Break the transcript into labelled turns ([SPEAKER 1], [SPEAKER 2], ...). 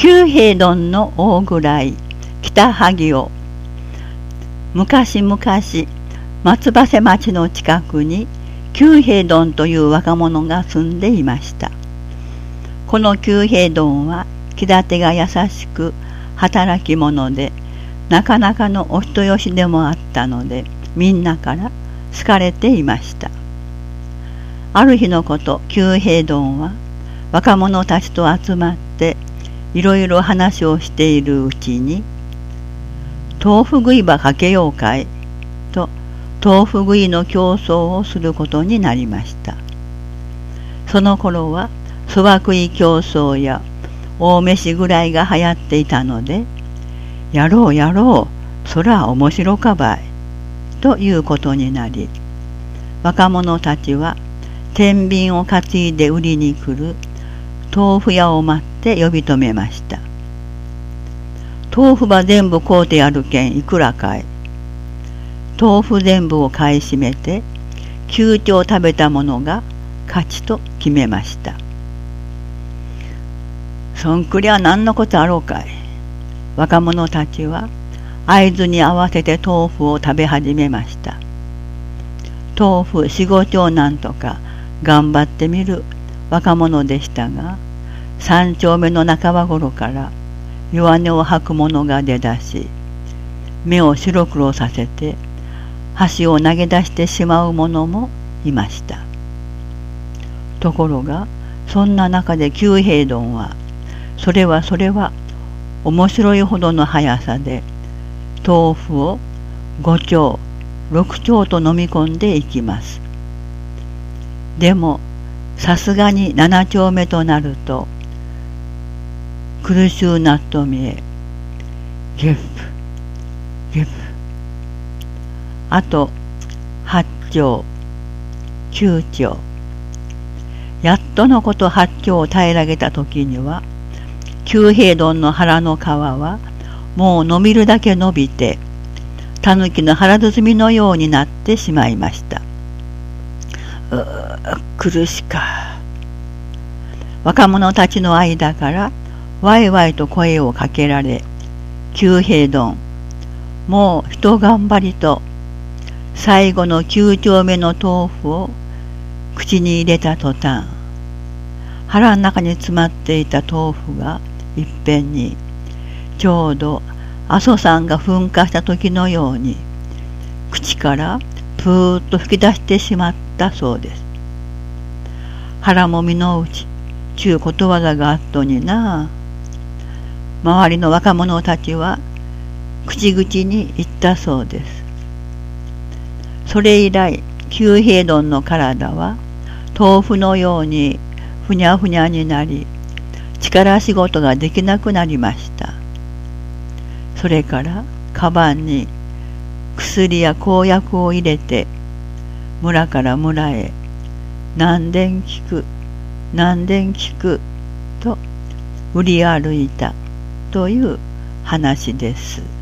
[SPEAKER 1] 九平丼の大蔵北萩尾昔々松葉瀬町の近くに九平丼という若者が住んでいました。この九平丼は気立てが優しく働き者でなかなかのお人よしでもあったのでみんなから好かれていました。ある日のこと九平丼は若者たちと集まっていろいろ話をしているうちに「豆腐食いばかけようかい」と豆腐食いの競争をすることになりました。その頃はそば食い競争や大飯ぐらいが流行っていたので「やろうやろうそら面白かばい」ということになり若者たちは天秤を担いで売りに来る豆腐屋を待って呼び止めました。豆腐ば全部買うてやるけんいくらかい。豆腐全部を買い占めて、休丁食べたものが勝ちと決めました。そんくりゃ何のことあろうかい。若者たちは合図に合わせて豆腐を食べ始めました。豆腐四五丁なんとか頑張ってみる若者でしたが三丁目の半ば頃から弱音を吐く者が出だし目を白黒させて箸を投げ出してしまう者もいました。ところがそんな中で九平丼はそれはそれは面白いほどの速さで豆腐を5丁6丁と飲み込んでいきます。でもさすがに7丁目となると苦しゅうなっと見えゲップゲップ。あと8丁9丁。やっとのこと8丁を平らげた時には九平丼の腹の皮はもう伸びるだけ伸びてタヌキの腹包みのようになってしまいました。苦しか。若者たちの間からわいわいと声をかけられ九平丼。もう一頑張りと最後の九丁目の豆腐を口に入れた途端腹の中に詰まっていた豆腐がいっぺんにちょうど阿蘇山が噴火した時のように口からぷーっと吹き出してしまったそうです。腹もみのうちちゅうことわざがあっとにな周りの若者たちは口々に言ったそうです。それ以来九平丼の体は豆腐のようにふにゃふにゃになり力仕事ができなくなりました。それからカバンに薬や公薬を入れて村から村へ何年聞く何年聞くと売り歩いたという話です。